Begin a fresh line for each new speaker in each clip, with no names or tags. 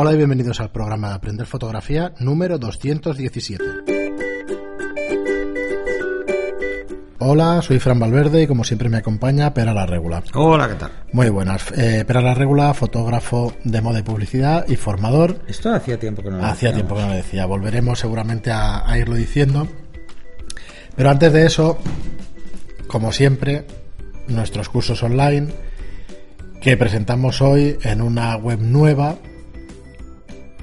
Hola y bienvenidos al programa de Aprender Fotografía número 217. Hola, soy Fran Valverde y como siempre me acompaña Pera la Regula.
Hola, ¿qué tal?
Muy buenas. Eh, Pera la Regula, fotógrafo de moda y publicidad y formador.
Esto hacía tiempo que no lo
Hacía
decíamos.
tiempo que no lo decía. Volveremos seguramente a, a irlo diciendo. Pero antes de eso, como siempre, nuestros cursos online que presentamos hoy en una web nueva,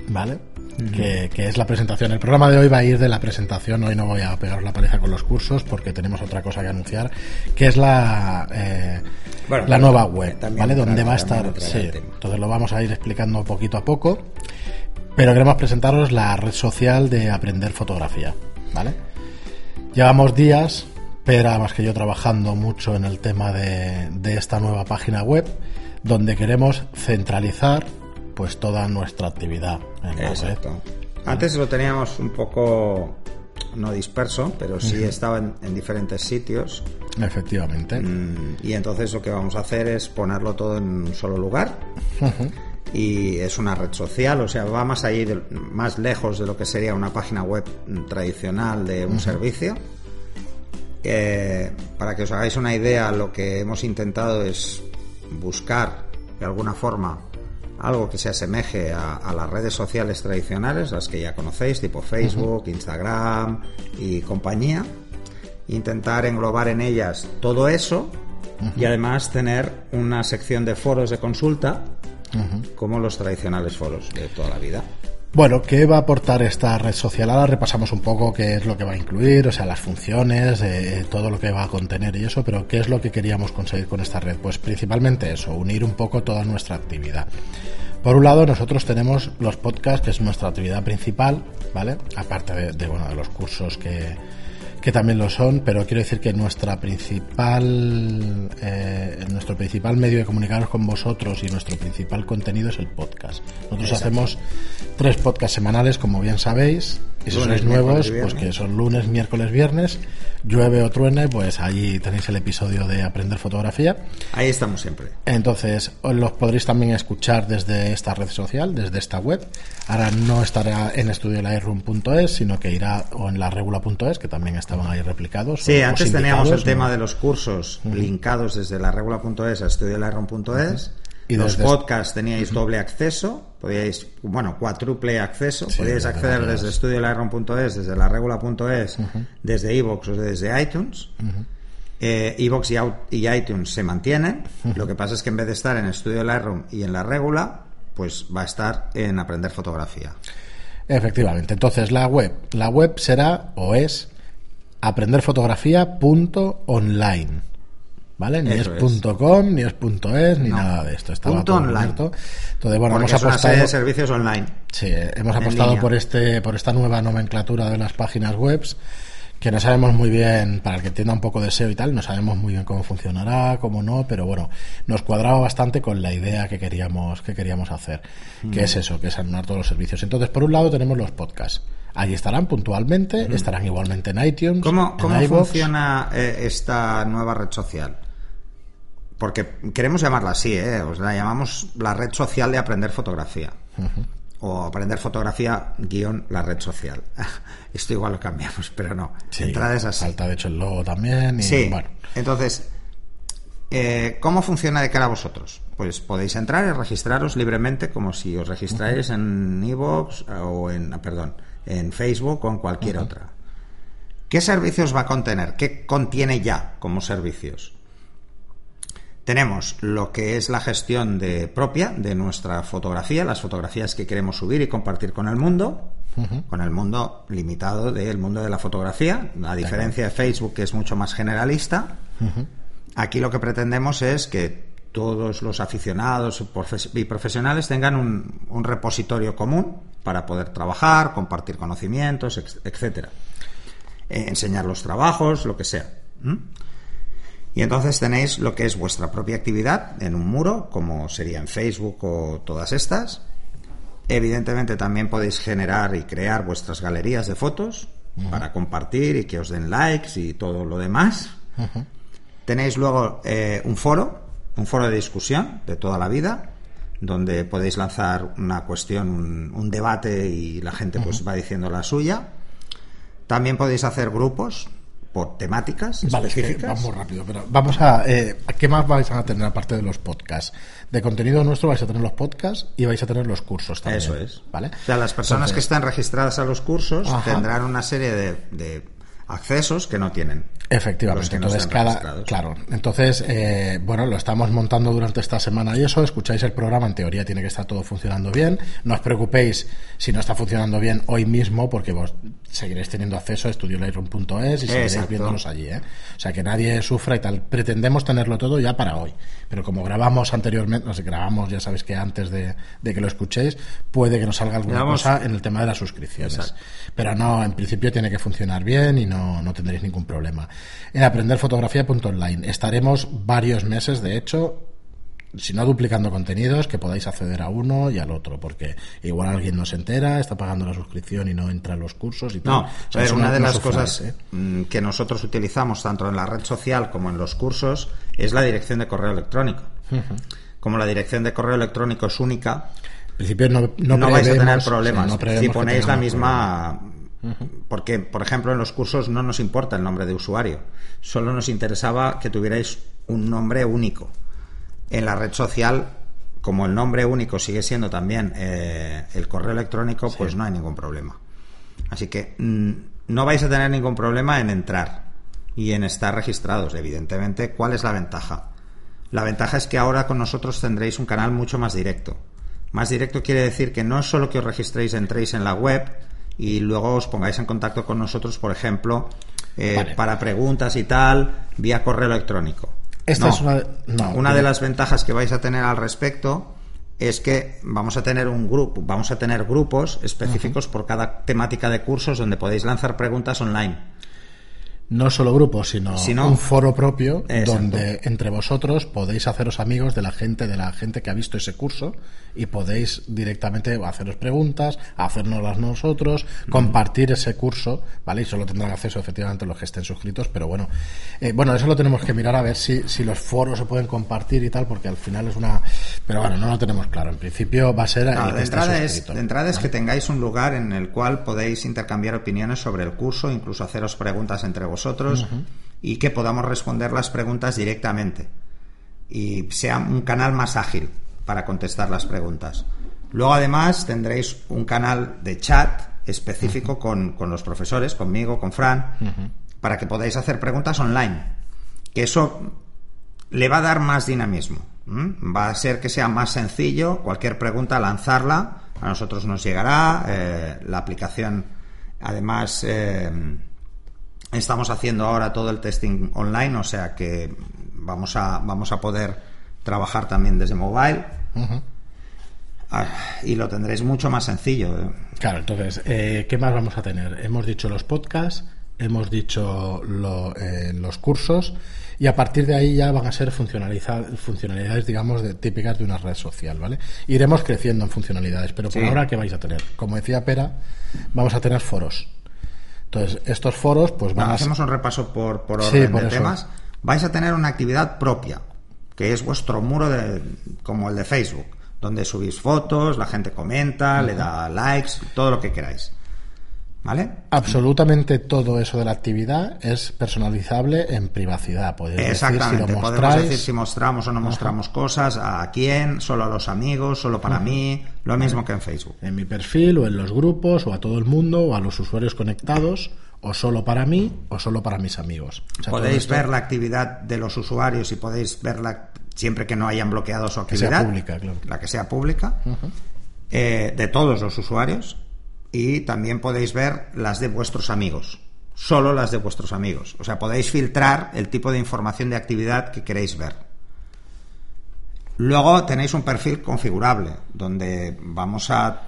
¿vale? que, que es la presentación. El programa de hoy va a ir de la presentación. Hoy no voy a pegaros la paliza con los cursos porque tenemos otra cosa que anunciar, que es la, eh,
Bueno,
la nueva web,
también
¿vale? Donde va a estar. Sí, entonces lo vamos a ir explicando poquito a poco. Pero queremos presentaros la red social de Aprender Fotografía, ¿vale? Llevamos días, pero más que yo trabajando mucho en el tema de, de esta nueva página web, donde queremos centralizar pues toda nuestra actividad en la
Exacto. Antes lo teníamos un poco no disperso, pero sí estaba en, en diferentes sitios.
Efectivamente.
Mm, Y entonces lo que vamos a hacer es ponerlo todo en un solo lugar. Y es una red social, o sea, va más allí, de- más lejos de lo que sería una página web tradicional de un servicio. Eh, para que os hagáis una idea, lo que hemos intentado es buscar de alguna forma algo que se asemeje a, a las redes sociales tradicionales, las que ya conocéis, tipo Facebook, Instagram y compañía. Intentar englobar en ellas todo eso y además tener una sección de foros de consulta como los tradicionales foros de toda la vida.
Bueno, ¿qué va a aportar esta red social? Ahora repasamos un poco qué es lo que va a incluir, o sea, las funciones, eh, todo lo que va a contener y eso, pero ¿qué es lo que queríamos conseguir con esta red? Pues principalmente eso, unir un poco toda nuestra actividad. Por un lado, nosotros tenemos los podcasts, que es nuestra actividad principal, ¿vale? Aparte de, de, bueno, de los cursos que, que también lo son, pero quiero decir que nuestra principal, eh, nuestro principal medio de comunicarnos con vosotros y nuestro principal contenido es el podcast. Nosotros hacemos tres podcasts semanales, como bien sabéis, y si sois nuevos, pues que son lunes, miércoles, viernes, llueve o truene, pues allí tenéis el episodio de Aprender Fotografía.
Ahí estamos siempre.
Entonces, os los podréis también escuchar desde esta red social, desde esta web. Ahora no estará en estudiolightroom.es, sino que irá o en la regula.es, que también estaban ahí replicados.
Sí, antes
os
teníamos el tema de los cursos linkados desde la regula.es a estudiolightroom.es.
Y
los
desde-
podcasts teníais doble acceso, podíais, bueno, cuádruple acceso,
Sí,
podíais acceder
varias.
desde estudiolightroom.es, desde la regula.es, desde iVoox o desde iTunes. Eh, iVoox y, au- y iTunes se mantienen. Lo que pasa es que en vez de estar en Estudio Lightroom y en la regula, pues va a estar en Aprender Fotografía.
Efectivamente. Entonces, la web. La web será o es aprenderfotografía.online. ¿Vale? Ni es,
es.
.com, ni es .es, ni
No.
nada de esto. Estaba
Punto
todo
online.
abierto. Entonces, bueno,
Porque
hemos
es una serie
apostado...
de servicios online.
Sí, hemos apostado por este, por esta nueva nomenclatura de las páginas web, que no sabemos muy bien, para el que entienda un poco de SEO y tal, no sabemos muy bien cómo funcionará, cómo no, pero bueno, nos cuadraba bastante con la idea que queríamos, que queríamos hacer, que es eso, que es anular todos los servicios. Entonces, por un lado tenemos los podcasts. Allí estarán puntualmente, estarán igualmente en iTunes,
¿Cómo,
en
cómo funciona eh, esta nueva red social? Porque queremos llamarla así, ¿eh? Os la llamamos la red social de aprender fotografía. O aprender fotografía guion la red social. Esto igual lo cambiamos, pero no.
Sí,
Entrada es así.
Falta de hecho el logo también, y
Sí,
bueno.
entonces, eh, ¿cómo funciona de cara a vosotros? Pues podéis entrar y registraros libremente como si os registráis en iVoox o en, ah, perdón, en Facebook o en cualquier otra. ¿Qué servicios va a contener? ¿Qué contiene ya como servicios? Tenemos lo que es la gestión de propia de nuestra fotografía, las fotografías que queremos subir y compartir con el mundo, con el mundo limitado del mundo de la fotografía, a diferencia de Facebook que es mucho más generalista. Aquí lo que pretendemos es que todos los aficionados y profesionales tengan un, un repositorio común para poder trabajar, compartir conocimientos, etcétera. Eh, enseñar los trabajos, lo que sea. Y entonces tenéis lo que es vuestra propia actividad en un muro, como sería en Facebook o todas estas. Evidentemente también podéis generar y crear vuestras galerías de fotos para compartir y que os den likes y todo lo demás. Tenéis luego eh, un foro, un foro de discusión de toda la vida, donde podéis lanzar una cuestión, un, un debate y la gente pues va diciendo la suya. También podéis hacer grupos por temáticas
Vale, es que
específicas.
vamos rápido, pero vamos a... Eh, ¿Qué más vais a tener aparte de los podcasts? De contenido nuestro vais a tener los podcasts y vais a tener los cursos también.
Eso es.
¿Vale?
O sea, las personas que están registradas a los cursos
Ajá.
tendrán una serie de, de accesos que no tienen.
Efectivamente,
que
entonces cada, claro, entonces eh, bueno, lo estamos montando durante esta semana y eso, escucháis el programa, en teoría tiene que estar todo funcionando bien, no os preocupéis si no está funcionando bien hoy mismo porque vos seguiréis teniendo acceso a estudiolightroom.es y seguiréis viéndonos allí, ¿eh? o sea que nadie sufra y tal, pretendemos tenerlo todo ya para hoy, pero como grabamos anteriormente, no sé, grabamos ya sabéis que antes de, de que lo escuchéis, puede que nos salga alguna
Grabamos-
cosa en el tema de las suscripciones,
Exacto.
pero no, en principio tiene que funcionar bien y no, no tendréis ningún problema. En aprenderfotografía.online estaremos varios meses, de hecho, si no duplicando contenidos, que podáis acceder a uno y al otro, porque igual alguien no se entera, está pagando la suscripción y no entra a los cursos y tal.
No,
O sea, eso
una de las cosas
¿eh?
mm, que nosotros utilizamos tanto en la red social como en los cursos es la dirección de correo electrónico. Como la dirección de correo electrónico es única,
En principio no, no,
no, vais a tener problemas.
sí, no
si ponéis la
problemas.
Porque, por ejemplo, en los cursos no nos importa el nombre de usuario. Solo nos interesaba que tuvierais un nombre único. En la red social, como el nombre único sigue siendo también eh, el correo electrónico, pues no hay ningún problema. Así que mm, no vais a tener ningún problema en entrar y en estar registrados, evidentemente. ¿Cuál es la ventaja? La ventaja es que ahora con nosotros tendréis un canal mucho más directo. Más directo quiere decir que no es solo que os registréis, entréis en la web y luego os pongáis en contacto con nosotros, por ejemplo, eh,
Vale.
para preguntas y tal, vía correo electrónico.
Esta
No.
es una, no,
Una de las ventajas que vais a tener al respecto es que vamos a tener un grupo, vamos a tener grupos específicos por cada temática de cursos donde podéis lanzar preguntas online.
No solo grupos, sino,
Sino-
un foro propio
Exacto.
donde entre vosotros podéis haceros amigos de la gente, de la gente que ha visto ese curso y podéis directamente haceros preguntas, hacérnoslas nosotros, compartir ese curso, ¿vale? Y solo tendrán acceso efectivamente los que estén suscritos, pero bueno, eh, bueno, eso lo tenemos que mirar a ver si, si los foros se pueden compartir y tal, porque al final es una, pero bueno, no lo tenemos claro. En principio va a ser
No,
el
de, entrada es, de entrada es que tengáis un lugar en el cual podéis intercambiar opiniones sobre el curso, incluso haceros preguntas entre vosotros y que podamos responder las preguntas directamente y sea un canal más ágil para contestar las preguntas. Luego además tendréis un canal de chat específico con, con los profesores, conmigo, con Fran, para que podáis hacer preguntas online. Que eso le va a dar más dinamismo. Va a ser que sea más sencillo cualquier pregunta lanzarla. A nosotros nos llegará. eh, la aplicación, además, eh, estamos haciendo ahora todo el testing online, o sea que vamos a, vamos a poder trabajar también desde mobile. Ah, y lo tendréis mucho más sencillo. ¿eh?
Claro, entonces, eh, ¿qué más vamos a tener? Hemos dicho los podcasts, hemos dicho lo- eh, los cursos y a partir de ahí ya van a ser funcionalidades, digamos, de, típicas de una red social, ¿vale? Iremos creciendo en funcionalidades, pero por
Sí.
ahora, ¿qué vais a tener? Como decía Pera, vamos a tener foros. Entonces, estos foros, pues van
Bueno,
a
hacemos un repaso por, por
Sí,
orden
por
de
eso.
temas. Vais a tener una actividad propia, que es vuestro muro de, como el de Facebook, donde subís fotos, la gente comenta, le da likes, todo lo que queráis. ¿Vale?
Absolutamente todo eso de la actividad es personalizable en privacidad. Podéis decir si
Exactamente.
lo
Podemos decir si mostramos o no mostramos cosas, a quién, solo a los amigos, solo para mí, lo mismo que en Facebook.
en mi perfil o en los grupos o a todo el mundo o a los usuarios conectados o solo para mí o solo para mis amigos. O sea, todo
podéis
esto
ver la actividad de los usuarios y podéis verla siempre que no hayan bloqueado su
Que sea
actividad.
pública, claro.
La que sea pública. eh, de todos los usuarios. Y también podéis ver las de vuestros amigos. Solo las de vuestros amigos. O sea, podéis filtrar el tipo de información de actividad que queréis ver. Luego tenéis un perfil configurable, donde vamos a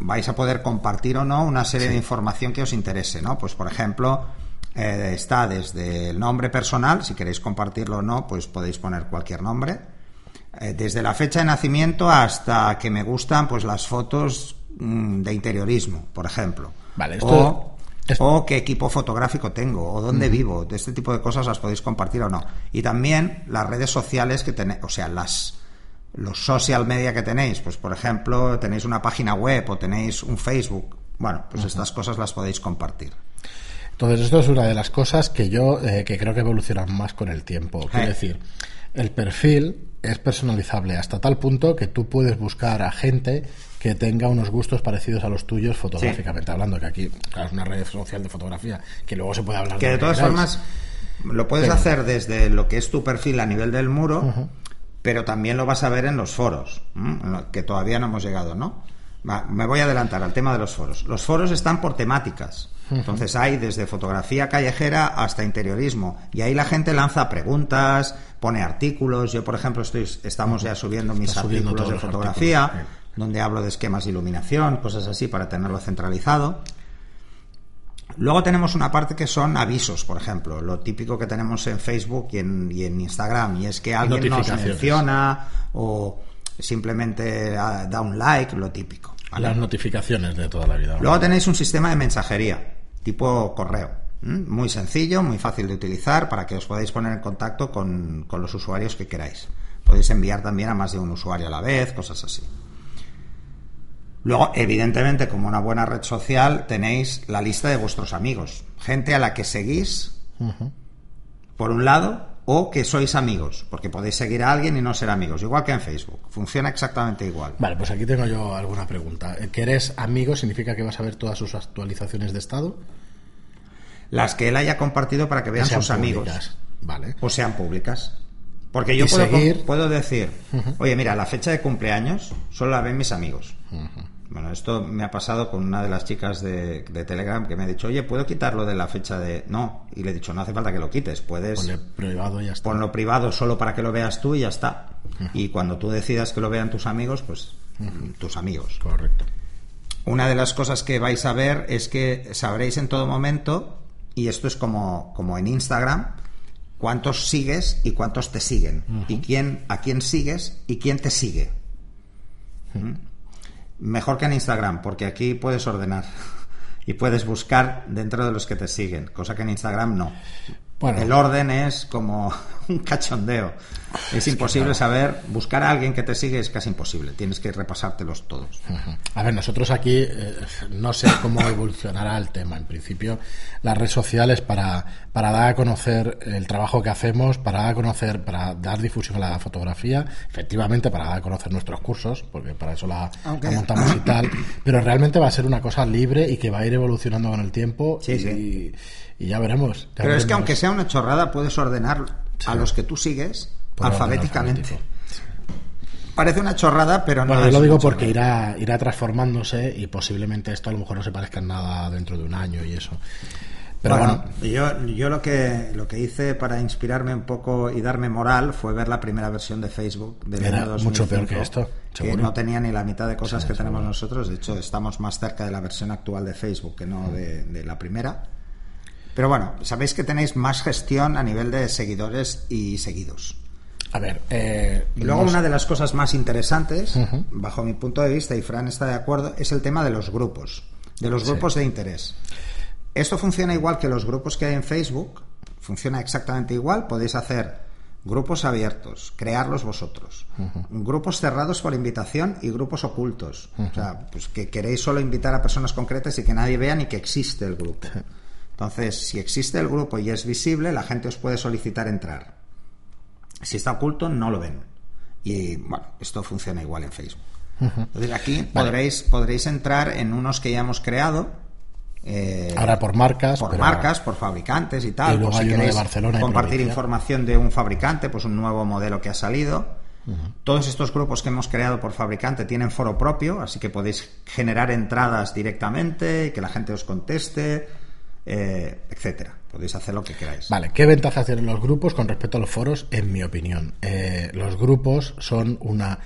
vais a poder compartir o no una serie de información que os interese, ¿no? Pues por ejemplo, eh, está desde el nombre personal, si queréis compartirlo o no, pues podéis poner cualquier nombre. Eh, desde la fecha de nacimiento hasta que me gustan pues las fotos de interiorismo, por ejemplo.
Vale, esto-
o,
esto-
o qué equipo fotográfico tengo, o dónde vivo, de este tipo de cosas las podéis compartir o no. Y también las redes sociales que tenéis, o sea, las los social media que tenéis, pues por ejemplo, tenéis una página web o tenéis un Facebook, bueno, pues estas cosas las podéis compartir.
Entonces, esto es una de las cosas que yo eh, que creo que evolucionan más con el tiempo. Quiero
Eh.
decir, el perfil es personalizable hasta tal punto que tú puedes buscar a gente que tenga unos gustos parecidos a los tuyos fotográficamente hablando, que aquí claro, es una red social de fotografía, que luego se puede hablar
Que de todas formas lo puedes
Pero-
hacer desde lo que es tu perfil a nivel del muro, pero también lo vas a ver en los foros, que todavía no hemos llegado, ¿no? Va, me voy a adelantar al tema de los foros. Los foros están por temáticas. Entonces hay desde fotografía callejera hasta interiorismo. Y ahí la gente lanza preguntas, pone artículos. Yo, por ejemplo, estoy, estamos ya subiendo mis
Está subiendo
artículos de fotografía,
artículos,
donde hablo de esquemas de iluminación, cosas así, para tenerlo centralizado. Luego tenemos una parte que son avisos, por ejemplo, lo típico que tenemos en Facebook y en, y en Instagram, y es que alguien nos menciona o simplemente ah, da un like, lo típico. ¿vale?
Las notificaciones de toda la vida.
Luego tenéis un sistema de mensajería, tipo correo. ¿m? Muy sencillo, muy fácil de utilizar para que os podáis poner en contacto con, con los usuarios que queráis. Podéis enviar también a más de un usuario a la vez, cosas así. Luego, evidentemente, como una buena red social, tenéis la lista de vuestros amigos. Gente a la que seguís, por un lado, o que sois amigos, porque podéis seguir a alguien y no ser amigos, igual que en Facebook. Funciona exactamente igual.
Vale, pues aquí tengo yo alguna pregunta. ¿El ¿Que eres amigo significa que vas a ver todas sus actualizaciones de estado?
Las que él haya compartido para que vean
Que
sus amigos.
públicas. Vale.
o sean públicas. Porque yo puedo,
seguir.
puedo decir, oye, mira, la fecha de cumpleaños solo la ven mis amigos. Bueno, esto me ha pasado con una de las chicas de, de Telegram que me ha dicho, oye, ¿puedo quitarlo de la fecha de...? No, y le he dicho, no hace falta que lo quites, puedes
Ponle privado y ya está.
ponlo privado solo para que lo veas tú y ya está. Y cuando tú decidas que lo vean tus amigos, pues tus amigos.
Correcto.
Una de las cosas que vais a ver es que sabréis en todo momento, y esto es como, como en Instagram, cuántos sigues y cuántos te siguen. Y quién, a quién sigues y quién te sigue. ¿Mm? Mejor que en Instagram, porque aquí puedes ordenar y puedes buscar dentro de los que te siguen, cosa que en Instagram no.
Bueno.
El orden es como un cachondeo. Es imposible saber, buscar a alguien que te sigue es casi imposible. Tienes que repasártelos todos.
A ver, nosotros aquí eh, no sé cómo evolucionará el tema. En principio, las redes sociales para, para dar a conocer el trabajo que hacemos, para dar a conocer, para dar difusión a la fotografía, efectivamente para dar a conocer nuestros cursos, porque para eso la, montamos y tal, pero realmente va a ser una cosa libre y que va a ir evolucionando con el tiempo
Sí,
y,
sí.
Y ya veremos. Ya
Pero es que aunque sea una chorrada, puedes ordenar a los que tú sigues
Por
alfabéticamente. Parece una chorrada, pero no
Bueno, yo lo digo porque irá, irá transformándose y posiblemente esto a lo mejor no se parezca en nada dentro de un año y eso. Pero bueno,
yo, yo lo que lo que hice para inspirarme un poco y darme moral fue ver la primera versión de Facebook del
Era
año
mucho
2005,
peor que esto,
que no tenía ni la mitad de cosas
Sí,
que tenemos nosotros. De hecho, estamos más cerca de la versión actual de Facebook que no de, de la primera. Pero bueno, sabéis que tenéis más gestión a nivel de seguidores y seguidos.
a ver, eh,
Y luego
nos-
una de las cosas más interesantes, bajo mi punto de vista, y Fran está de acuerdo, es el tema de los grupos, de los
Sí.
grupos de interés. Esto funciona igual que los grupos que hay en Facebook, funciona exactamente igual, podéis hacer grupos abiertos, crearlos vosotros, grupos cerrados por invitación y grupos ocultos, o sea, pues que queréis solo invitar a personas concretas y que nadie vea ni que existe el grupo. Entonces, si existe el grupo y es visible, la gente os puede solicitar entrar. Si está oculto, no lo ven. Y bueno, esto funciona igual en Facebook. Entonces aquí podréis, podréis entrar en unos que ya hemos creado. eh,
ahora por marcas,
por marcas, por fabricantes y tal.
Y luego
si
hay uno de Barcelona
compartir información de un fabricante, pues un nuevo modelo que ha salido. Todos estos grupos que hemos creado por fabricante tienen foro propio, así que podéis generar entradas directamente y que la gente os conteste, eh, etcétera. Podéis hacer lo que queráis.
Vale, ¿qué ventajas tienen los grupos con respecto a los foros? En mi opinión, Eh, los grupos son una.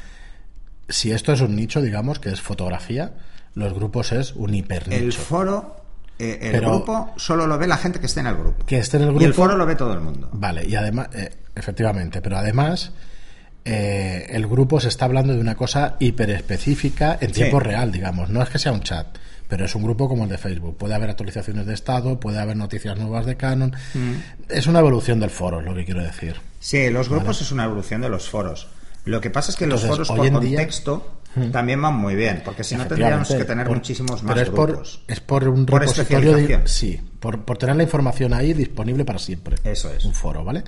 Si esto es un nicho, digamos, que es fotografía, los grupos es un hipernicho.
El foro, eh, el
Pero-
grupo, solo lo ve la gente que esté en el grupo.
Que esté en el
Y el
grupo-
foro lo ve todo el mundo.
Vale, y además, eh, efectivamente, pero además eh, el grupo se está hablando de una cosa hiperespecífica en tiempo real, digamos. No es que sea un chat, pero es un grupo como el de Facebook. Puede haber actualizaciones de estado, puede haber noticias nuevas de Canon.
Mm.
Es una evolución del foro, es lo que quiero decir.
Sí, los grupos es una evolución de los foros. Lo que pasa es que los foros por contexto también van muy bien, porque si no tendríamos que tener muchísimos más
es
grupos.
Por, es por un repositorio de, sí, por, por, tener la información ahí disponible para siempre.
Eso es.
Un foro, ¿vale?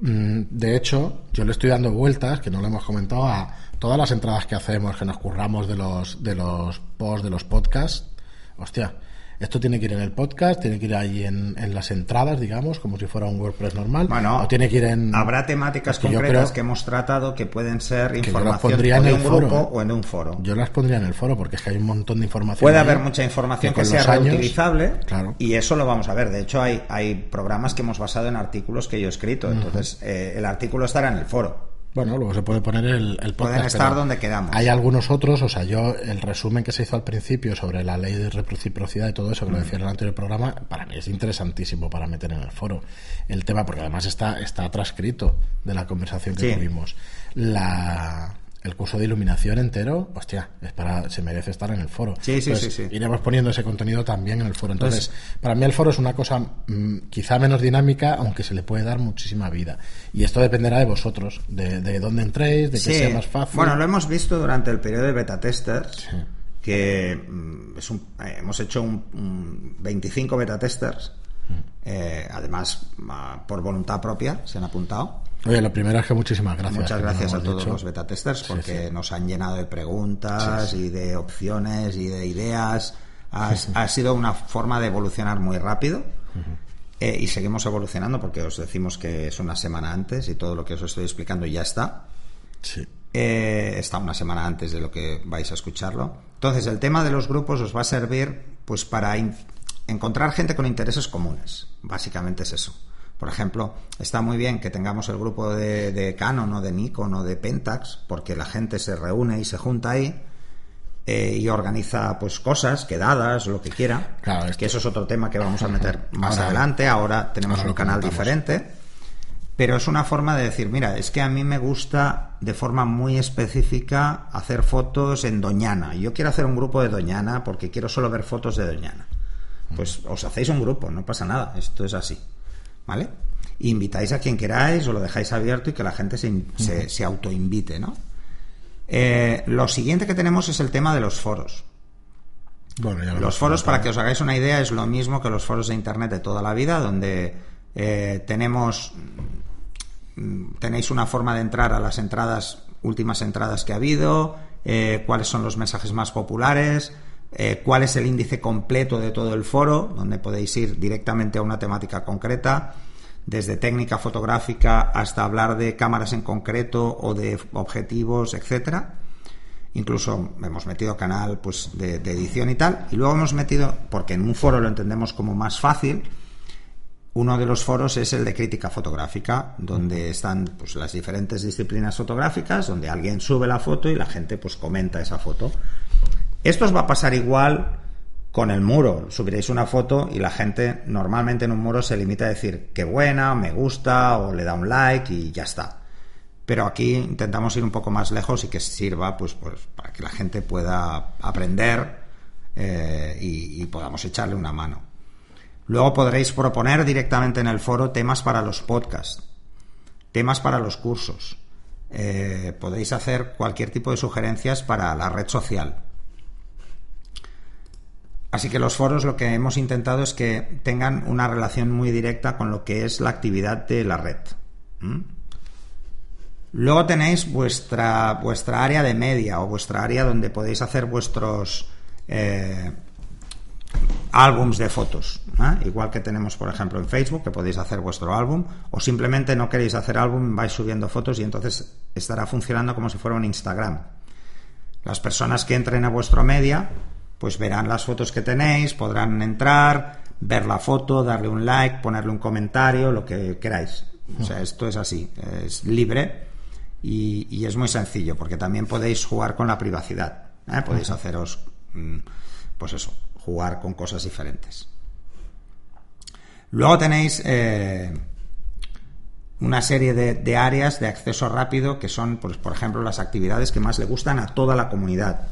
Mm, de hecho, yo le estoy dando vueltas, que no lo hemos comentado, a todas las entradas que hacemos, que nos curramos de los, de los posts, de los podcasts. Hostia, esto tiene que ir en el podcast, tiene que ir ahí en, las entradas, digamos, como si fuera un WordPress normal.
Bueno,
o tiene que ir en.
Habrá temáticas concretas que hemos tratado que pueden ser información en el grupo ¿eh? o en un foro.
Yo las pondría en el foro porque es que hay un montón de información.
Puede haber mucha información que, sea reutilizable y eso lo vamos a ver. De hecho, hay, hay programas que hemos basado en artículos que yo he escrito. Entonces, eh, el artículo estará en el foro.
Bueno, luego se puede poner el, el podcast.
Pueden estar donde quedamos.
Hay algunos otros, o sea, yo el resumen que se hizo al principio sobre la ley de reciprocidad y todo eso, que lo decía en el anterior programa, para mí es interesantísimo para meter en el foro el tema, porque además está, está transcrito de la conversación que tuvimos. La el curso de iluminación entero, hostia, es para, se merece estar en el foro.
Sí, sí, sí,
Iremos poniendo ese contenido también en el foro. Entonces, para mí el foro es una cosa mm, quizá menos dinámica, aunque se le puede dar muchísima vida. Y esto dependerá de vosotros, de, de dónde entréis, de que sea más fácil.
Bueno, lo hemos visto durante el periodo de beta testers, que mm, es un, eh, hemos hecho un, 25 beta testers. Mm. Eh, además, por voluntad propia, se han apuntado.
Oye, lo primero es que muchísimas gracias.
Muchas gracias a todos los beta testers porque nos han llenado de preguntas y de opciones y de ideas. Ha, sido una forma de evolucionar muy rápido. Eh, y seguimos evolucionando porque os decimos que es una semana antes y todo lo que os estoy explicando ya está.
Sí.
Eh, está una semana antes de lo que vais a escucharlo. Entonces, el tema de los grupos os va a servir pues para encontrar gente con intereses comunes. Básicamente es eso. Por ejemplo, está muy bien que tengamos el grupo de, Canon o de Nikon o de Pentax, porque la gente se reúne y se junta ahí eh, y organiza pues cosas, quedadas, lo que quiera.
Claro,
que eso es otro tema que vamos a meter más adelante. Ahora tenemos un canal diferente. Pero es una forma de decir, mira, es que a mí me gusta de forma muy específica hacer fotos en Doñana. Yo quiero hacer un grupo de Doñana porque quiero solo ver fotos de Doñana. Pues os hacéis un grupo, no pasa nada, esto es así. ¿Vale? Invitáis a quien queráis o lo dejáis abierto y que la gente se, se, autoinvite, ¿no? Eh, lo siguiente que tenemos es el tema de los foros. los foros, para que os hagáis una idea, es lo mismo que los foros de Internet de toda la vida, donde eh, tenemos mm, tenéis una forma de entrar a las entradas, últimas entradas que ha habido, eh, cuáles son los mensajes más populares, eh, cuál es el índice completo de todo el foro, donde podéis ir directamente a una temática concreta, desde técnica fotográfica hasta hablar de cámaras en concreto o de objetivos, etcétera. Incluso hemos metido canal pues, de, edición y tal. Y luego hemos metido, porque en un foro lo entendemos como más fácil, uno de los foros es el de crítica fotográfica, donde están pues, las diferentes disciplinas fotográficas, donde alguien sube la foto y la gente pues comenta esa foto. Esto os va a pasar igual con el muro. Subiréis una foto y la gente normalmente en un muro se limita a decir qué buena, me gusta o le da un like y ya está. Pero aquí intentamos ir un poco más lejos y que sirva pues, pues para que la gente pueda aprender eh, y, podamos echarle una mano. Luego podréis proponer directamente en el foro temas para los podcasts, temas para los cursos. Eh, podéis hacer cualquier tipo de sugerencias para la red social. Así que los foros lo que hemos intentado es que tengan una relación muy directa con lo que es la actividad de la red. Luego tenéis vuestra, vuestra área de media o vuestra área donde podéis hacer vuestros eh, álbums de fotos. Igual que tenemos, por ejemplo, en Facebook, que podéis hacer vuestro álbum, o simplemente no queréis hacer álbum, vais subiendo fotos y entonces estará funcionando como si fuera un Instagram. Las personas que entren a vuestro media pues verán las fotos que tenéis, podrán entrar, ver la foto, darle un like, ponerle un comentario, lo que queráis. O sea, esto es así, es libre y, es muy sencillo, porque también podéis jugar con la privacidad. ¿eh? Podéis haceros, mm, pues eso, jugar con cosas diferentes. Luego tenéis eh, una serie de, de, áreas de acceso rápido que son, pues, por ejemplo, las actividades que más le gustan a toda la comunidad.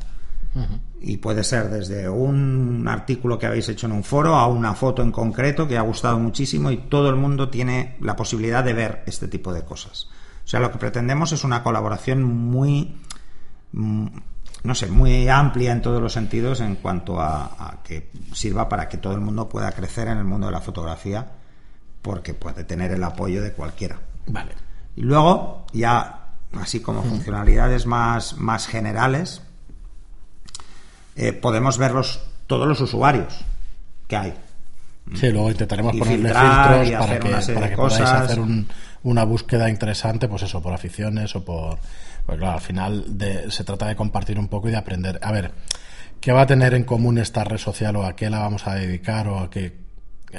Y puede ser desde un artículo que habéis hecho en un foro a una foto en concreto que ha gustado muchísimo y todo el mundo tiene la posibilidad de ver este tipo de cosas. O sea, lo que pretendemos es una colaboración muy, mm, no sé, muy amplia en todos los sentidos en cuanto a, a que sirva para que todo el mundo pueda crecer en el mundo de la fotografía, porque puede tener el apoyo de cualquiera.
Vale.
Y luego, ya así como funcionalidades más, más generales, eh, podemos verlos todos los usuarios que hay.
Sí, luego intentaremos
Y
ponerle filtros para que, para que podáis hacer un- una búsqueda interesante, pues eso, por aficiones o por... Pues claro, al final de- se trata de compartir un poco y de aprender. A ver, ¿qué va a tener en común esta red social o a qué la vamos a dedicar o a qué,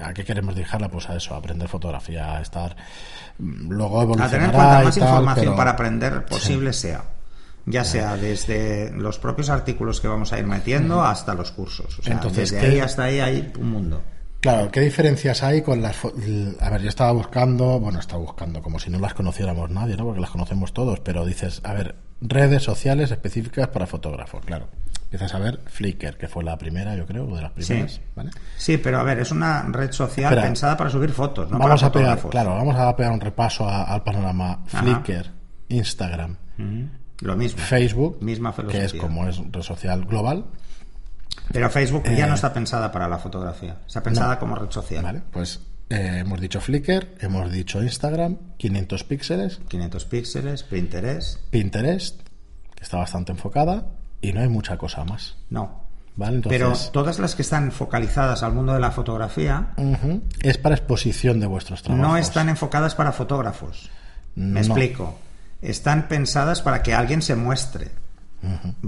a qué queremos dirigirla? Pues a eso, a aprender fotografía, a estar... mm, Luego
A
evolucionará
tener cuanta
y
más
tal,
información
pero-
para aprender posible sea. Ya sea desde los propios artículos que vamos a ir metiendo hasta los cursos. O sea,
Entonces,
desde
¿qué-
ahí hasta ahí hay un mundo.
Claro, ¿qué diferencias hay con las... A ver, yo estaba buscando, bueno, estaba buscando como si no las conociéramos nadie, ¿no? Porque las conocemos todos, pero dices, a ver, redes sociales específicas para fotógrafos, claro. Empiezas a ver Flickr, que fue la primera, yo creo, de las primeras,
Sí.
¿vale?
Sí, pero a ver, es una red social
Espera.
pensada para subir fotos, no
vamos
para
a pegar, claro, vamos a pegar un repaso a- al panorama.
Ajá.
Flickr, Instagram.
Lo mismo.
Facebook,
Misma
que es
filosofía.
como es red social global,
Pero Facebook ya
Eh,
no está pensada para la fotografía. Está pensada como red social.
¿vale? Pues eh, hemos dicho Flickr, hemos dicho Instagram, 500 píxeles,
500 píxeles, Pinterest.
Pinterest, que está bastante enfocada, y no hay mucha cosa más.
No.
¿Vale?
Pero todas las que están focalizadas al mundo de la fotografía
es para exposición de vuestros trabajos.
no están enfocadas para fotógrafos. Me
No.
explico. Están pensadas para que alguien se muestre.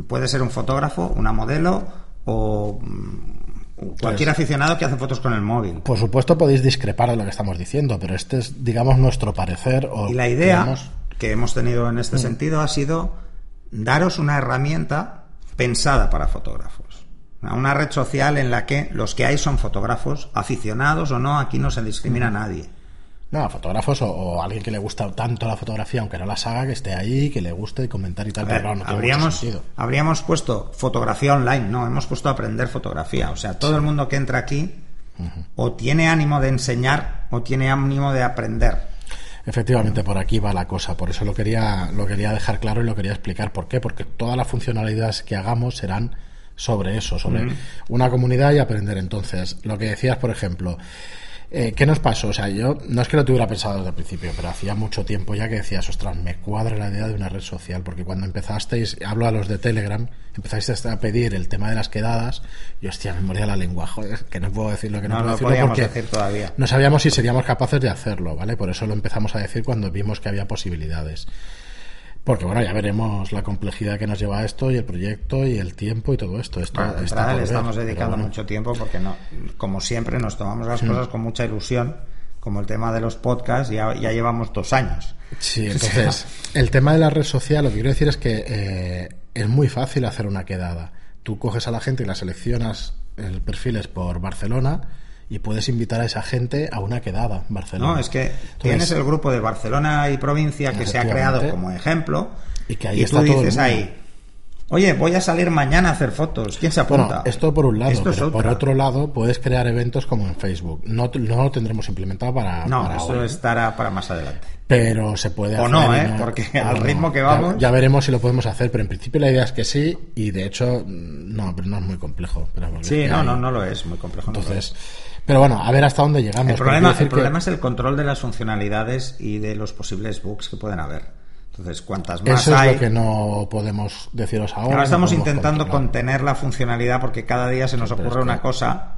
Puede ser un fotógrafo, una modelo o mm, cualquier aficionado que hace fotos con el móvil.
Por supuesto podéis discrepar de lo que estamos diciendo, pero este es, digamos, nuestro parecer. O,
Y la idea
digamos,
que hemos tenido en este sentido ha sido daros una herramienta pensada para fotógrafos. Una red social en la que los que hay son fotógrafos, aficionados o no, aquí no se discrimina a nadie.
No, fotógrafos o, o alguien que le gusta tanto la fotografía, aunque no la haga, que esté ahí, que le guste comentar y tal.
Ver,
pero no
habríamos, habríamos puesto fotografía online, no, hemos puesto aprender fotografía. O sea, todo el mundo que entra aquí o tiene ánimo de enseñar o tiene ánimo de aprender.
Efectivamente, por aquí va la cosa. Por eso lo quería, lo quería dejar claro y lo quería explicar. ¿Por qué? Porque todas las funcionalidades que hagamos serán sobre eso, sobre una comunidad y aprender. Entonces, lo que decías, por ejemplo, eh, ¿qué nos pasó? O sea, yo no es que lo tuviera pensado desde el principio, pero hacía mucho tiempo ya que decías, ostras, me cuadra la idea de una red social, porque cuando empezasteis, hablo a los de Telegram, empezasteis a pedir el tema de las quedadas, y hostia, me moría la lengua, joder, que no puedo decir lo que no,
No
puedo
lo
decirlo
podíamos
porque
decir todavía.
no sabíamos si seríamos capaces de hacerlo, ¿vale? Por eso lo empezamos a decir cuando vimos que había posibilidades. Porque bueno, ya veremos la complejidad que nos lleva a esto y el proyecto y el tiempo y todo esto. Esto
Bueno,
está
le estamos dedicando
bueno.
mucho tiempo porque no, como siempre nos tomamos las cosas con mucha ilusión, como el tema de los podcasts, ya, ya llevamos dos años.
Sí, entonces, el tema de la red social, lo que quiero decir es que eh, es muy fácil hacer una quedada. Tú coges a la gente y la seleccionas, el perfil es por Barcelona y puedes invitar a esa gente a una quedada en Barcelona.
No, es que
Entonces,
tienes el grupo de Barcelona y provincia que se ha creado como ejemplo
Y que ahí
tú
está todo el
dices
mundo.
ahí, oye, voy a salir mañana a hacer fotos, ¿quién se apunta?
Bueno, esto por un lado,
Esto es
pero por otro lado puedes crear eventos como en Facebook. No, no lo tendremos implementado para,
No,
para
eso estará para más adelante.
pero se puede
O
hacer.
no,
y
¿eh? Porque al ritmo que vamos-
Ya, veremos si lo podemos hacer, pero en principio la idea es que sí, y de hecho, mm, no, pero no es muy complejo. Pero
Sí, no,
hay-
no, no lo es, muy complejo. no
Entonces, pero bueno, a ver hasta dónde llegamos.
El problema, el problema
que
es el control de las funcionalidades y de los posibles bugs que pueden haber. Entonces, cuantas más
Eso es
hay...
lo que no podemos deciros ahora.
Ahora estamos intentando contener la funcionalidad porque cada día se nos ocurre
es que-
una cosa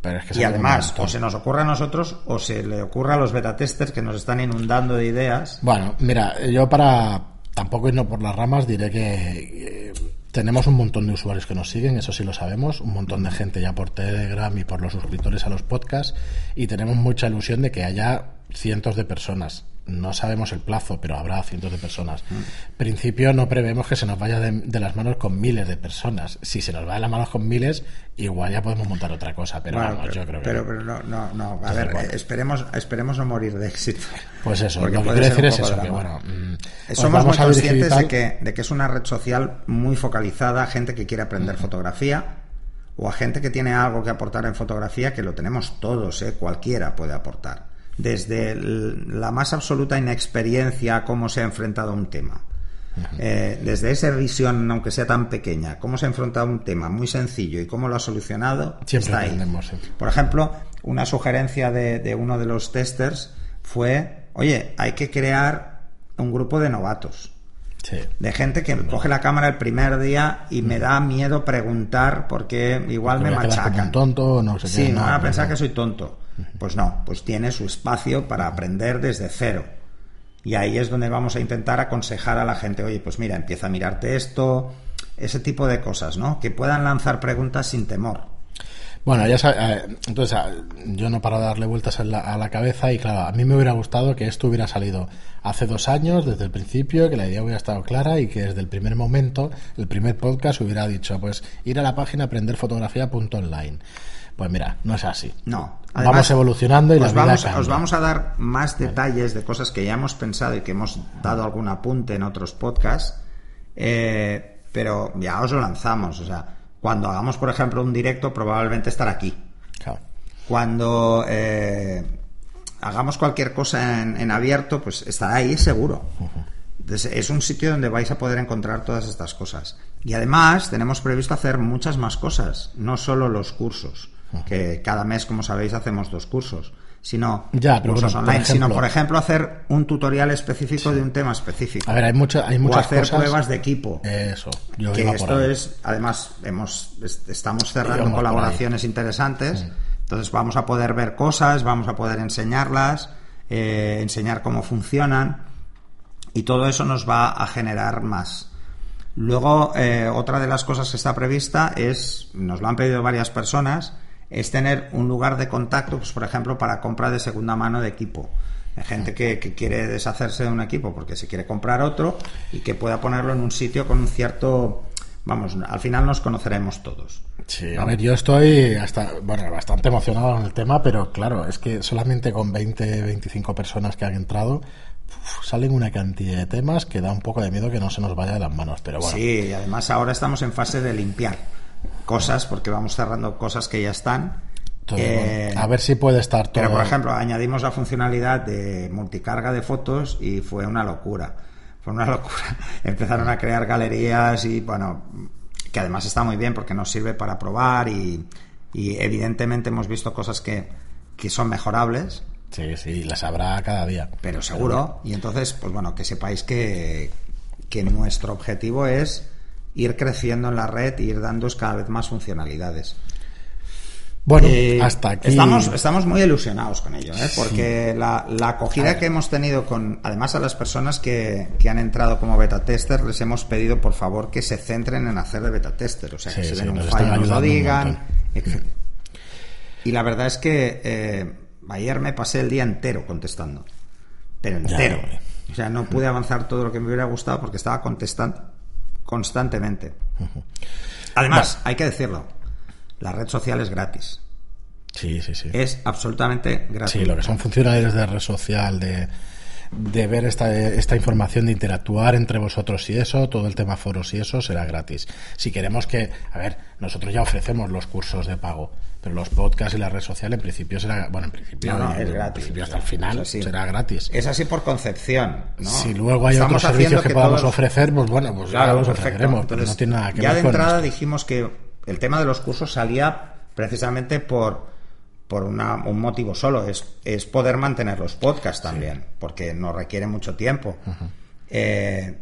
Pero es que
y además o se nos ocurre a nosotros o se le ocurre a los beta testers que nos están inundando de ideas.
Bueno, mira, yo para tampoco irnos por las ramas diré que eh, tenemos un montón de usuarios que nos siguen, eso sí lo sabemos, un montón de gente ya por Telegram y por los suscriptores a los podcasts y tenemos mucha ilusión de que haya cientos de personas. No sabemos el plazo, pero habrá cientos de personas.
Mm.
En principio no prevemos que se nos vaya de, de las manos con miles de personas. Si se nos va de las manos con miles, igual ya podemos montar otra cosa, pero
Bueno,
vamos,
pero,
yo creo que
pero,
no.
pero no, no, no. A ver,
bueno.
esperemos, esperemos no morir de éxito.
Pues eso,
Porque
lo que quiero decir es eso, que bueno, mm, os
Somos muy conscientes de que, de que es una red social muy focalizada a gente que quiere aprender fotografía o a gente que tiene algo que aportar en fotografía, que lo tenemos todos, ¿eh? cualquiera puede aportar. Desde la más absoluta inexperiencia a cómo se ha enfrentado a un tema. Eh, desde esa visión, aunque sea tan pequeña, cómo se ha enfrentado a un tema muy sencillo y cómo lo ha solucionado,
Siempre
está ahí. Por ejemplo, una sugerencia de, uno de los testers fue, oye, hay que crear un grupo de novatos. De gente que coge la cámara el primer día y me da miedo preguntar porque igual me machacan.
tonto, no sé
Sí, no van a pensar que soy tonto. Pues no, pues tiene su espacio para aprender desde cero. Y ahí es donde vamos a intentar aconsejar a la gente, oye, pues mira, empieza a mirarte esto, ese tipo de cosas, ¿no? Que puedan lanzar preguntas sin temor.
Bueno, ya sabes, eh, entonces yo no paro de darle vueltas a la, cabeza y claro, a mí me hubiera gustado que esto hubiera salido hace dos años, desde el principio, que la idea hubiera estado clara y que desde el primer momento, el primer podcast hubiera dicho, pues ir a la página aprenderfotografía.online. Pues mira, no es así.
No.
vamos evolucionando y
os vamos, os vamos a dar más detalles de cosas que ya hemos pensado y que hemos dado algún apunte en otros podcasts, eh, pero ya os lo lanzamos. O sea, cuando hagamos, por ejemplo, un directo, probablemente estará aquí. Cuando eh, hagamos cualquier cosa en, abierto, pues estará ahí seguro. Entonces, es un sitio donde vais a poder encontrar todas estas cosas. Y además, tenemos previsto hacer muchas más cosas, no solo los cursos, que cada mes, como sabéis, hacemos dos cursos sino
ya, pero
cursos online, sino por ejemplo hacer un tutorial específico de un tema específico.
A ver, hay, mucha, hay muchas
o hacer pruebas de equipo.
Eso.
Yo que esto es, además, hemos estamos cerrando colaboraciones interesantes. Entonces vamos a poder ver cosas, vamos a poder enseñarlas, eh, enseñar cómo funcionan y todo eso nos va a generar más. Luego, eh, otra de las cosas que está prevista es, nos lo han pedido varias personas, es tener un lugar de contacto, pues, por ejemplo, para compra de segunda mano de equipo. Hay gente que, quiere deshacerse de un equipo porque se quiere comprar otro y que pueda ponerlo en un sitio con un cierto vamos, al final nos conoceremos todos.
Sí, a ver, yo estoy hasta, bueno, bastante emocionado con el tema, pero claro, es que solamente con 20, 25 personas que han entrado, salen una cantidad de temas que da un poco de miedo que no se nos vaya de las manos, pero bueno.
Sí, y además ahora estamos en fase de limpiar cosas, porque vamos cerrando cosas que ya están.
Eh, a ver si puede estar todo.
Pero, por ejemplo, añadimos la funcionalidad de multicarga de fotos y fue una locura. Fue una locura. Empezaron a crear galerías y, bueno, que además está muy bien porque nos sirve para probar y, evidentemente hemos visto cosas que, que son mejorables.
Sí, sí, las habrá cada día.
Pero seguro. Y entonces, pues bueno, que sepáis que, que nuestro objetivo es ir creciendo en la red e ir dando cada vez más funcionalidades.
Bueno, eh, hasta aquí.
Estamos, estamos muy ilusionados con ello, ¿eh? porque la, acogida que hemos tenido con, además a las personas que, han entrado como beta tester, les hemos pedido por favor que se centren en hacer de beta tester, o sea, que se den un fallo, nos lo digan. Y la verdad es que eh, ayer me pasé el día entero contestando, pero entero. o sea, no pude avanzar todo lo que me hubiera gustado porque estaba contestando constantemente. Además, hay que decirlo, la red social es gratis.
Sí, sí, sí.
Es absolutamente gratis.
Sí, lo que son funcionarios de red social, de, de ver esta, esta información, de interactuar entre vosotros y eso, todo el tema foros y eso será gratis. Si queremos que, a ver, nosotros ya ofrecemos los cursos de pago, pero los podcasts y la red social en principio será, bueno, en principio,
es gratis,
hasta el final será gratis.
Es así por concepción, ¿no?
Si luego hay otros servicios que, podamos ofrecer, pues bueno, pues ya los ofreceremos, pero no tiene nada que
ya
ver
de entrada dijimos que el tema de los cursos salía precisamente por por un motivo solo, es, es poder mantener los podcasts también, porque no requiere mucho tiempo. Eh,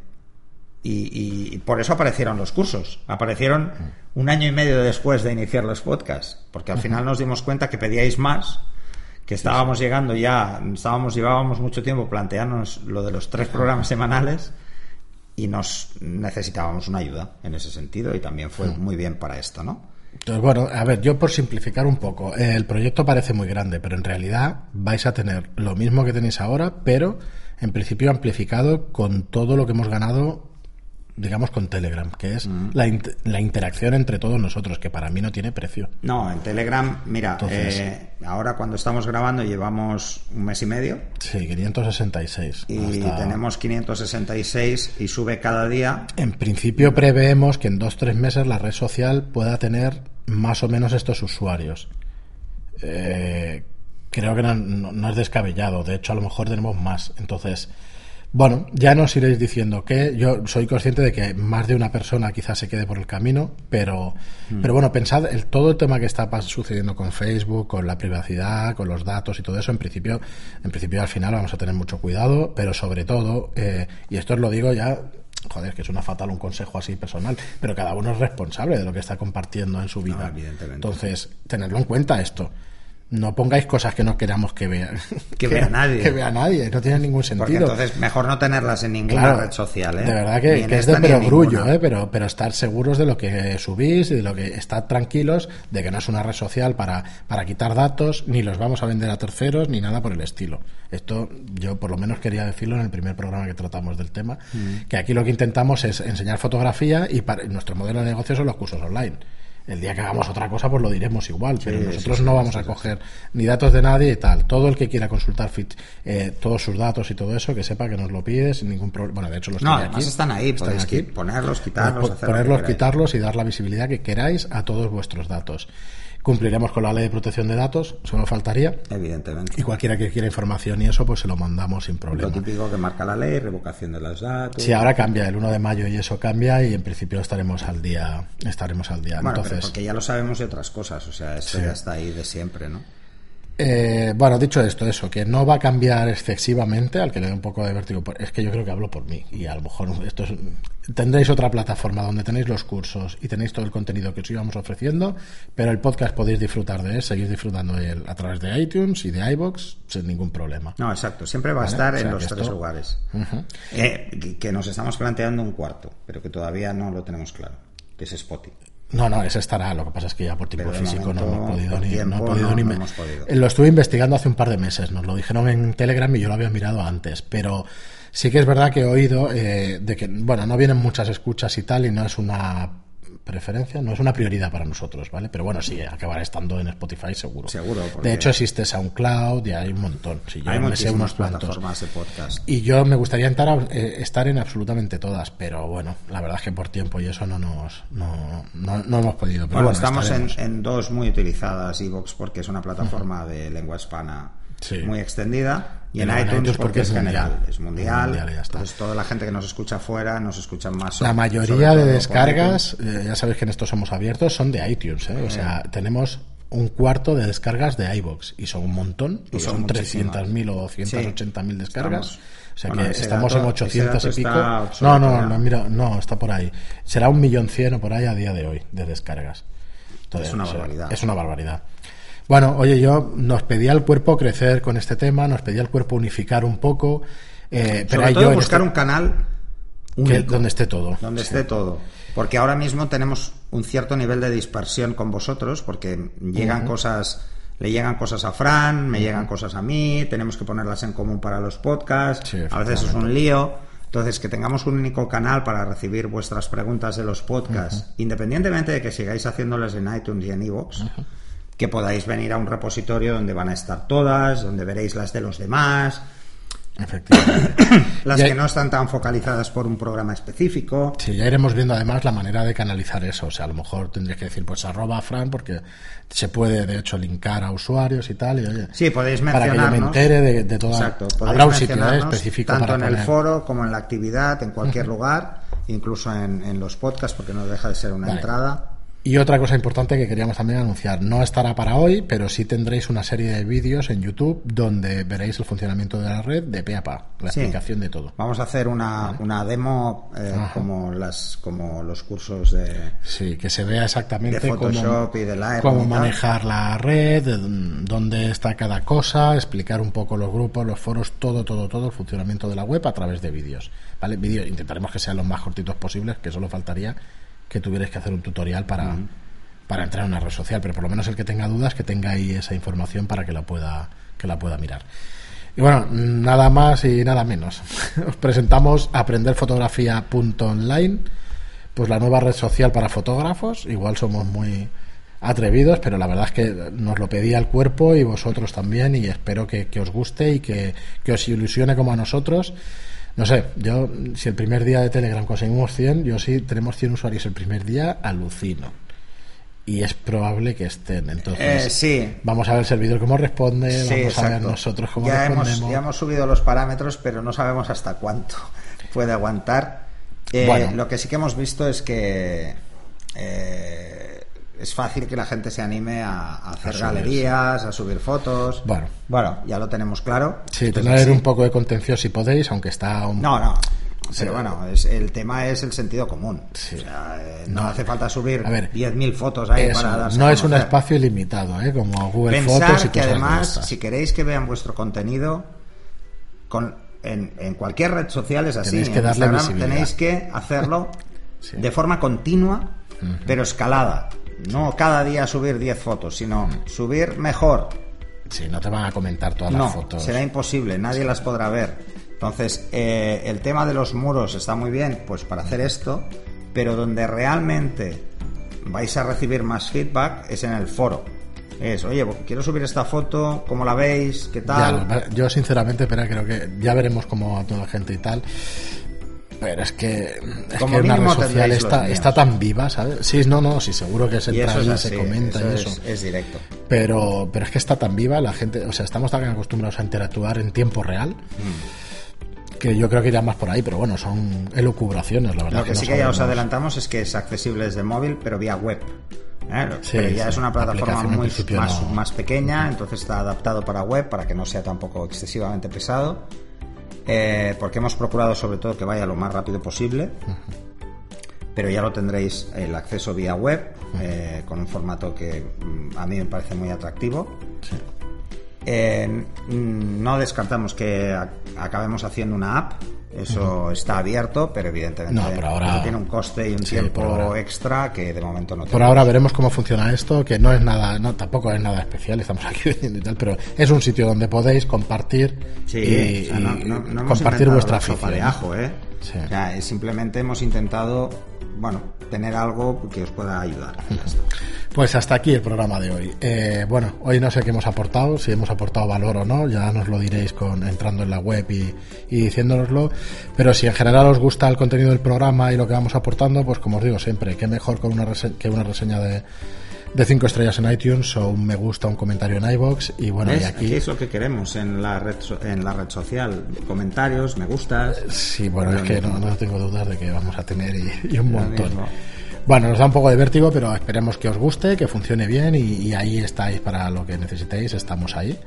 y, por eso aparecieron los cursos. Aparecieron un año y medio después de iniciar los podcasts, porque al final nos dimos cuenta que pedíais más, que estábamos llegando ya, estábamos llevábamos mucho tiempo planteándonos lo de los tres programas semanales y nos necesitábamos una ayuda en ese sentido y también fue muy bien para esto, ¿no?
Entonces, bueno, a ver, yo por simplificar un poco, el proyecto parece muy grande, pero en realidad vais a tener lo mismo que tenéis ahora, pero en principio amplificado con todo lo que hemos ganado digamos, con Telegram, que es mm. la, la, interacción entre todos nosotros, que para mí no tiene precio.
No, en Telegram, mira, eh, ahora cuando estamos grabando llevamos un mes y medio.
Sí, 566.
Y tenemos 566 y sube cada día.
En principio preveemos que en dos tres meses la red social pueda tener más o menos estos usuarios. Eh, creo que no, no es descabellado. De hecho, a lo mejor tenemos más. Entonces, bueno, ya nos iréis diciendo que yo soy consciente de que más de una persona quizás se quede por el camino, pero, mm. pero bueno, pensad el, todo el tema que está sucediendo con Facebook, con la privacidad, con los datos y todo eso, en principio, en principio al final vamos a tener mucho cuidado, pero sobre todo, eh, y esto os lo digo ya joder, que es una fatal un consejo así personal, pero cada uno es responsable de lo que está compartiendo en su vida. Entonces, tenerlo en cuenta esto no pongáis cosas que no queramos que vean.
Que, vea nadie.
Que vea nadie, no tiene ningún sentido. Porque
entonces mejor no tenerlas en ninguna red social, ¿eh?
De verdad que, es de perogrullo, ¿eh? Pero, pero estar seguros de lo que subís y de lo que. Estar tranquilos de que no es una red social para, para quitar datos, ni los vamos a vender a terceros, ni nada por el estilo. Esto yo por lo menos quería decirlo en el primer programa que tratamos del tema, mm. que aquí lo que intentamos es enseñar fotografía y para, nuestro modelo de negocio son los cursos online. El día que hagamos otra cosa, pues lo diremos igual, pero nosotros no vamos a coger ni datos de nadie y tal. Todo el que quiera consultar fit, eh, todos sus datos y todo eso, que sepa que nos lo pide sin ningún problema. Bueno, de hecho, los
no, además están ahí, están aquí. ponerlos, quitarlos,
ponerlos, quitarlos y dar la visibilidad que queráis a todos vuestros datos. Cumpliremos con la ley de protección de datos, solo faltaría.
Evidentemente.
Y cualquiera que quiera información y eso, pues se lo mandamos sin problema.
Lo típico que marca la ley, revocación de los datos.
Sí, ahora cambia, el 1 de mayo y eso cambia y en principio estaremos al día. Estaremos al día.
Bueno,
Entonces,
porque ya lo sabemos de otras cosas, o sea, esto ya está ahí de siempre, ¿no?
Eh, bueno, dicho esto, eso, que no va a cambiar excesivamente, al que le dé un poco de vértigo, es que yo creo que hablo por mí y a lo mejor esto es, tendréis otra plataforma donde tenéis los cursos y tenéis todo el contenido que os íbamos ofreciendo, pero el podcast podéis disfrutar de él, seguir disfrutando de él a través de iTunes y de iBox sin ningún problema.
No, exacto, siempre va a estar en los tres lugares. Eh, que nos estamos planteando un cuarto, pero que todavía no lo tenemos claro, que es Spotify.
No, no, ese estará. Lo que pasa es que ya por tiempo físico no hemos podido ni. no he podido ni Lo estuve investigando hace un par de meses. Nos lo dijeron en Telegram y yo lo había mirado antes. Pero sí que es verdad que he oído eh, de que, bueno, no vienen muchas escuchas y tal, y no es una preferencia, no es una prioridad para nosotros, ¿vale? Pero bueno, sí, acabará estando en Spotify seguro.
Seguro.
De hecho, existe SoundCloud y hay un montón.
Sí, yo hay me sé unos plataformas de podcast.
Y yo me gustaría entrar, eh, estar en absolutamente todas, pero bueno, la verdad es que por tiempo y eso no nos no, no, hemos podido. Pero
bueno, estamos en, en, dos muy utilizadas, Evox, porque es una plataforma de lengua hispana muy extendida. Y en, iTunes, porque, es general, es mundial. entonces toda la gente que nos escucha afuera nos escucha más.
La mayoría de descargas, eh, ya sabéis que en esto somos abiertos, son de iTunes. ¿eh? O sea, tenemos un cuarto de descargas de iBox y son un montón, y son, 300.000 o 280.000 descargas. o sea que estamos en 800 y pico. No, no, no, mira, no, está por ahí. Será un millón cien o por ahí a día de hoy de descargas.
es una barbaridad.
Es una barbaridad. Bueno, oye, yo nos pedía el cuerpo crecer con este tema, nos pedía el cuerpo unificar un poco.
Eh, pero hay yo buscar este un canal
donde esté todo.
Donde esté todo. Porque ahora mismo tenemos un cierto nivel de dispersión con vosotros, porque llegan cosas, le llegan cosas a Fran, me llegan cosas a mí, tenemos que ponerlas en común para los podcasts, a veces es un lío. Entonces, que tengamos un único canal para recibir vuestras preguntas de los podcasts, independientemente de que sigáis haciéndolas en iTunes y en iVoox, que podáis venir a un repositorio donde van a estar todas, donde veréis las de los demás.
Efectivamente.
las que no están tan focalizadas por un programa específico.
Sí, ya iremos viendo además la manera de canalizar eso. O sea, a lo mejor tendréis que decir, pues arroba Fran, porque se puede de hecho linkar a usuarios y tal. Y,
sí, podéis mencionarnos.
Para que yo me entere de, de toda.
Exacto,
Habrá un sitio ¿eh? específico
tanto en el foro como en la actividad, en cualquier lugar, incluso en, los podcasts, porque no deja de ser una entrada.
Y otra cosa importante que queríamos también anunciar, no estará para hoy, pero sí tendréis una serie de vídeos en YouTube donde veréis el funcionamiento de la red de pe a pa, la explicación de todo.
Vamos a hacer una, una demo eh, como las como los cursos de
Sí, que se vea exactamente
Photoshop cómo, y de
cómo manejar la red, dónde está cada cosa, explicar un poco los grupos, los foros, todo, todo, todo el funcionamiento de la web a través de vídeos. ¿Vale? Vídeos intentaremos que sean los más cortitos posibles, que solo faltaría que tuvierais que hacer un tutorial para, para entrar en una red social, pero por lo menos el que tenga dudas, que tenga ahí esa información para que la pueda, que la pueda mirar. Y bueno, nada más y nada menos. Os presentamos aprenderfotografía.online, pues la nueva red social para fotógrafos. Igual somos muy atrevidos, pero la verdad es que nos lo pedía el cuerpo y vosotros también, y espero que, que os guste y que, que os ilusione como a nosotros. No sé, yo, si el primer día de Telegram conseguimos 100, yo sí tenemos 100 usuarios el primer día, alucino. y es probable que estén. Entonces,
Eh, sí.
vamos a ver el servidor cómo responde,
Sí,
vamos a ver nosotros cómo
ya
respondemos.
hemos, ya hemos subido los parámetros, pero no sabemos hasta cuánto puede aguantar. Eh,
Bueno.
Lo que sí que hemos visto es que eh, es fácil que la gente se anime a, a hacer galerías, a subir fotos.
Bueno.
bueno, ya lo tenemos claro.
Sí, tener
sí.
un poco de contención si podéis, aunque está un...
No, no. Pero bueno, es, el tema es el sentido común.
Sí.
O sea, eh, no,
No.
hace falta subir
A ver,
10.000 fotos ahí
Eso,
para darse
no es un espacio ilimitado, ¿eh? como Google
Pensar
Fotos y
que
de
además, si queréis que vean vuestro contenido, con, en, en cualquier red social es así.
Tenéis que
en
darle
Instagram tenéis que hacerlo
Sí.
de forma continua, pero escalada. No cada día subir 10 fotos, sino subir mejor.
Sí, no te van a comentar todas
No,
las fotos.
será imposible, nadie las podrá ver. Entonces, eh, el tema de los muros está muy bien, pues para hacer esto, pero donde realmente vais a recibir más feedback es en el foro. Es, oye, quiero subir esta foto, ¿cómo la veis? ¿Qué tal?
yo sinceramente, pero creo que ya veremos cómo a toda la gente y tal. Pero es que, es
Como
que una red social está, está tan viva, ¿sabes? Sí, no, no, sí, seguro que se
y
entra
eso es así,
se comenta
eso
y
es-
eso.
es directo.
Pero, pero es que está tan viva, la gente, o sea, estamos tan acostumbrados a interactuar en tiempo real
Mm.
que yo creo que irá más por ahí, pero bueno, son elucubraciones, la verdad.
Lo que sí que ya os adelantamos es que es accesible desde móvil, pero vía web. ¿eh?
Sí,
pero ya
sí.
es una
La
plataforma muy, más,
no.
más pequeña, entonces está adaptado para web, para que no sea tampoco excesivamente pesado. Eh, porque hemos procurado sobre todo que vaya lo más rápido posible. Pero ya lo tendréis el acceso vía web, eh, con un formato que mm, a mí me parece muy atractivo.
Sí.
Eh, mm, no descartamos que acabemos haciendo una app. Eso está abierto, pero evidentemente
No, por ahora-
tiene un coste y un
Sí,
tiempo
por
extra que de momento no
Por
tenemos.
ahora veremos cómo funciona esto, que no es nada, no, tampoco es nada especial, estamos aquí y tal, pero es un sitio donde podéis compartir
Sí,
y,
o sea, no-
y
no- no hemos
compartir vuestra afición.
de ajo, ¿eh?
Sí.
O sea, es simplemente hemos intentado, bueno, tener algo que os pueda ayudar.
Pues hasta aquí el programa de hoy. Eh, bueno, hoy no sé qué hemos aportado, si hemos aportado valor o no, ya nos lo diréis con entrando en la web y, y diciéndonoslo. Pero si en general os gusta el contenido del programa y lo que vamos aportando, pues como os digo siempre, qué mejor con una que una reseña de, de cinco estrellas en iTunes o un me gusta, un comentario en iBox y bueno, y aquí
Aquí es lo que queremos en la red, so- en la red social. Comentarios, me gustas.
Sí, bueno, es que no, no tengo dudas de que vamos a tener y, y un
Lo
montón.
mismo.
Bueno, nos da un poco de vértigo, pero esperemos que os guste, que funcione bien y, y ahí estáis para lo que necesitéis, estamos ahí.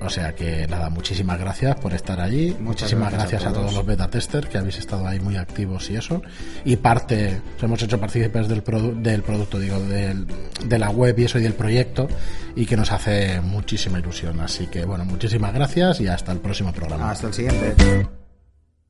O sea que nada, muchísimas gracias por estar allí. muchísimas
gracias
gracias,
a
a, todos
todos.
los beta testers que habéis estado ahí muy activos y eso. Y parte, os hemos hecho partícipes del, produ- del producto, digo, del- de la web y eso y del proyecto y que nos hace muchísima ilusión. Así que bueno, muchísimas gracias y hasta el próximo programa.
Hasta el siguiente.